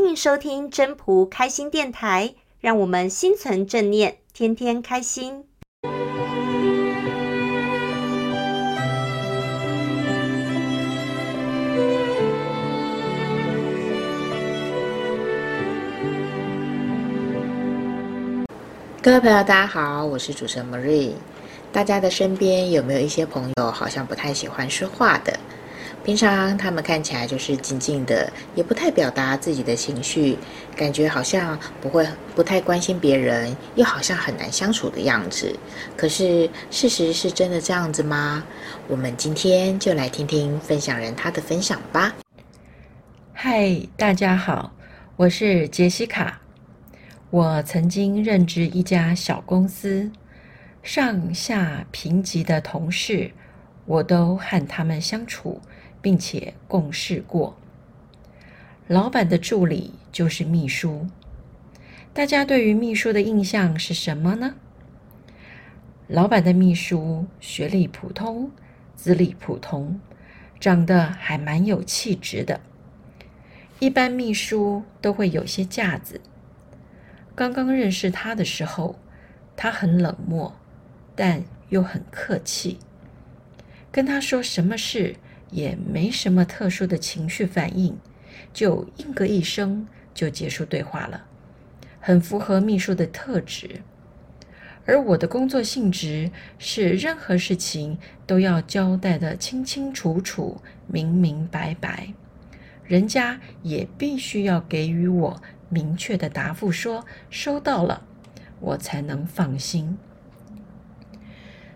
欢迎收听真仆开心电台，让我们心存正念，天天开心。各位朋友，大家好，我是主持人 Marie。大家的身边有没有一些朋友好像不太喜欢说话的？平常他们看起来就是静静的，也不太表达自己的情绪，感觉好像不会不太关心别人，又好像很难相处的样子。可是事实是真的这样子吗？我们今天就来听听分享人他的分享吧。嗨，大家好，我是杰西卡。我曾经任职一家小公司，上下平级的同事，我都和他们相处。并且共事过。老板的助理就是秘书。大家对于秘书的印象是什么呢？老板的秘书学历普通，资历普通，长得还蛮有气质的。一般秘书都会有些架子。刚刚认识他的时候，他很冷漠，但又很客气。跟他说什么事，也没什么特殊的情绪反应，就应个一声就结束对话了，很符合秘书的特质。而我的工作性质是任何事情都要交代得清清楚楚、明明白白，人家也必须要给予我明确的答复，说收到了，我才能放心。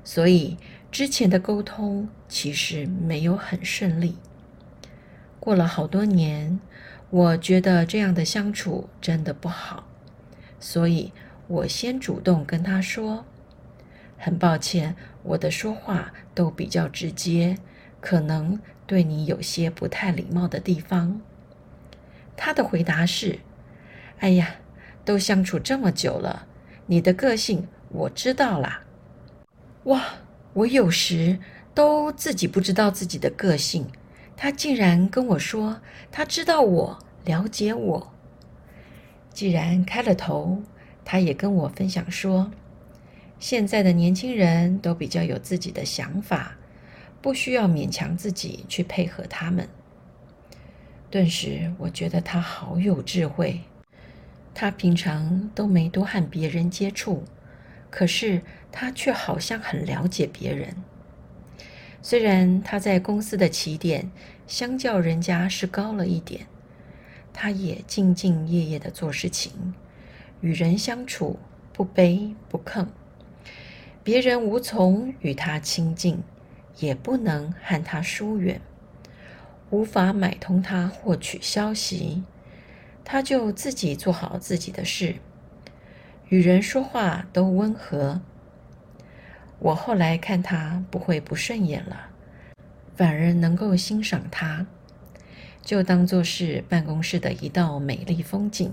所以。之前的沟通其实没有很顺利。过了好多年，我觉得这样的相处真的不好，所以我先主动跟他说：“很抱歉，我的说话都比较直接，可能对你有些不太礼貌的地方。”他的回答是：“哎呀，都相处这么久了，你的个性我知道啦。”哇！我有时都自己不知道自己的个性，他竟然跟我说他知道我，了解我。既然开了头，他也跟我分享说，现在的年轻人都比较有自己的想法，不需要勉强自己去配合他们。顿时，我觉得他好有智慧。他平常都没多和别人接触。可是他却好像很了解别人。虽然他在公司的起点相较人家是高了一点，他也兢兢业业的做事情，与人相处不卑不亢。别人无从与他亲近，也不能和他疏远，无法买通他获取消息，他就自己做好自己的事。与人说话都温和，我后来看他不会不顺眼了，反而能够欣赏他，就当做是办公室的一道美丽风景，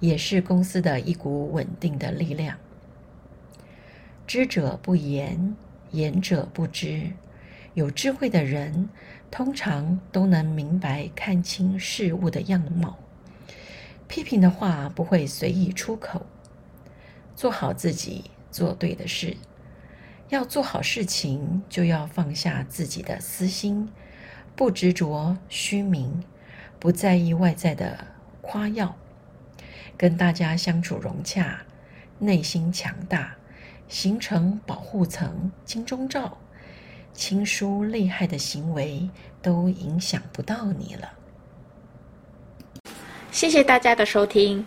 也是公司的一股稳定的力量。知者不言，言者不知。有智慧的人通常都能明白看清事物的样貌，批评的话不会随意出口。做好自己，做对的事。要做好事情，就要放下自己的私心，不执着虚名，不在意外在的夸耀，跟大家相处融洽，内心强大，形成保护层、金钟罩，亲疏厉害的行为都影响不到你了。谢谢大家的收听。